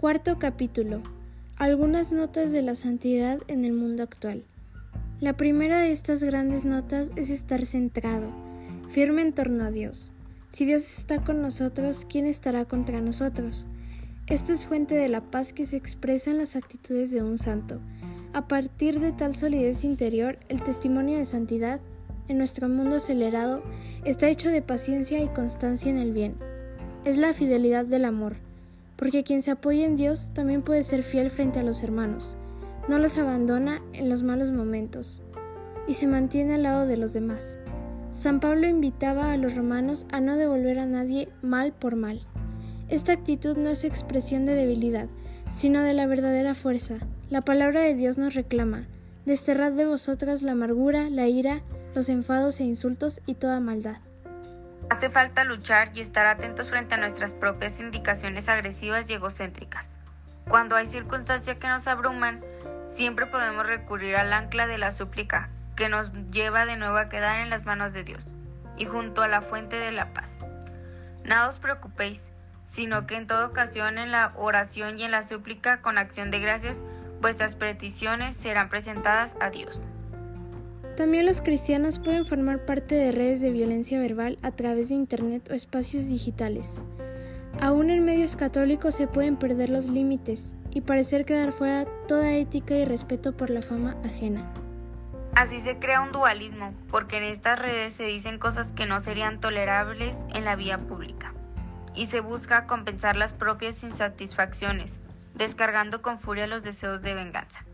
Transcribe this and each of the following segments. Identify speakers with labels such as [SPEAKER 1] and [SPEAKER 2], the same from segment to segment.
[SPEAKER 1] Cuarto capítulo. Algunas notas de la santidad en el mundo actual. La primera de estas grandes notas es estar centrado, firme en torno a Dios. Si Dios está con nosotros, ¿quién estará contra nosotros? Esto es fuente de la paz que se expresa en las actitudes de un santo. A partir de tal solidez interior, el testimonio de santidad en nuestro mundo acelerado está hecho de paciencia y constancia en el bien. Es la fidelidad del amor, porque quien se apoya en Dios también puede ser fiel frente a los hermanos, no los abandona en los malos momentos y se mantiene al lado de los demás. San Pablo invitaba a los romanos a no devolver a nadie mal por mal. Esta actitud no es expresión de debilidad, sino de la verdadera fuerza. La palabra de Dios nos reclama, desterrad de vosotras la amargura, la ira, los enfados e insultos y toda maldad.
[SPEAKER 2] Hace falta luchar y estar atentos frente a nuestras propias indicaciones agresivas y egocéntricas. Cuando hay circunstancias que nos abruman, siempre podemos recurrir al ancla de la súplica, que nos lleva de nuevo a quedar en las manos de Dios y junto a la fuente de la paz. Nada os preocupéis, sino que en toda ocasión en la oración y en la súplica con acción de gracias, vuestras peticiones serán presentadas a Dios.
[SPEAKER 1] También los cristianos pueden formar parte de redes de violencia verbal a través de Internet o espacios digitales. Aún en medios católicos se pueden perder los límites y parecer quedar fuera toda ética y respeto por la fama ajena.
[SPEAKER 2] Así se crea un dualismo, porque en estas redes se dicen cosas que no serían tolerables en la vía pública y se busca compensar las propias insatisfacciones, descargando con furia los deseos de venganza.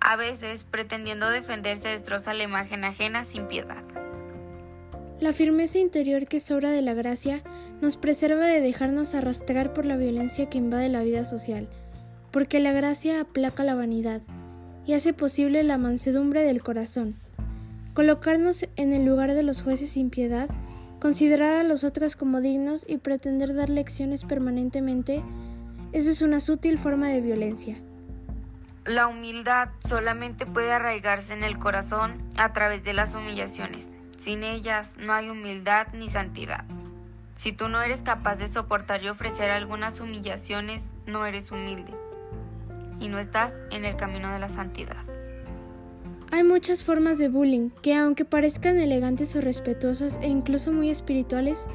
[SPEAKER 2] A veces, pretendiendo defenderse, destroza la imagen ajena sin piedad.
[SPEAKER 1] La firmeza interior que sobra de la gracia nos preserva de dejarnos arrastrar por la violencia que invade la vida social, porque la gracia aplaca la vanidad y hace posible la mansedumbre del corazón. Colocarnos en el lugar de los jueces sin piedad Considerar a los otros como dignos y pretender dar lecciones permanentemente, eso es una sutil forma de violencia.
[SPEAKER 2] La humildad solamente puede arraigarse en el corazón a través de las humillaciones. Sin ellas no hay humildad ni santidad. Si tú no eres capaz de soportar y ofrecer algunas humillaciones, no eres humilde y no estás en el camino de la santidad.
[SPEAKER 1] Hay muchas formas de bullying que, aunque parezcan elegantes o respetuosas e incluso muy espirituales,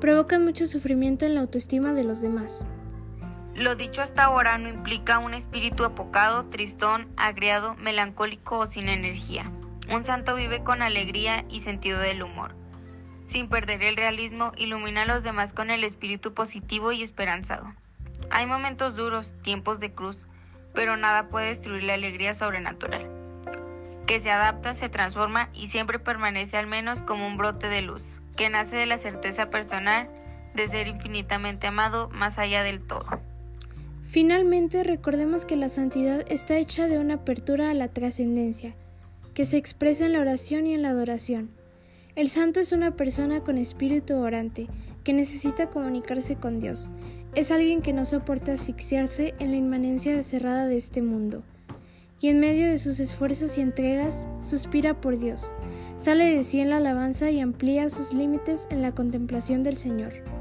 [SPEAKER 1] provocan mucho sufrimiento en la autoestima de los demás.
[SPEAKER 2] Lo dicho hasta ahora no implica un espíritu apocado, tristón, agriado, melancólico o sin energía. Un santo vive con alegría y sentido del humor. Sin perder el realismo, ilumina a los demás con el espíritu positivo y esperanzado. Hay momentos duros, tiempos de cruz, pero nada puede destruir la alegría sobrenatural que se adapta, se transforma y siempre permanece al menos como un brote de luz, que nace de la certeza personal de ser infinitamente amado más allá del todo.
[SPEAKER 1] Finalmente, recordemos que la santidad está hecha de una apertura a la trascendencia, que se expresa en la oración y en la adoración. El santo es una persona con espíritu orante, que necesita comunicarse con Dios. Es alguien que no soporta asfixiarse en la inmanencia cerrada de este mundo y en medio de sus esfuerzos y entregas suspira por Dios, sale de sí en la alabanza y amplía sus límites en la contemplación del Señor.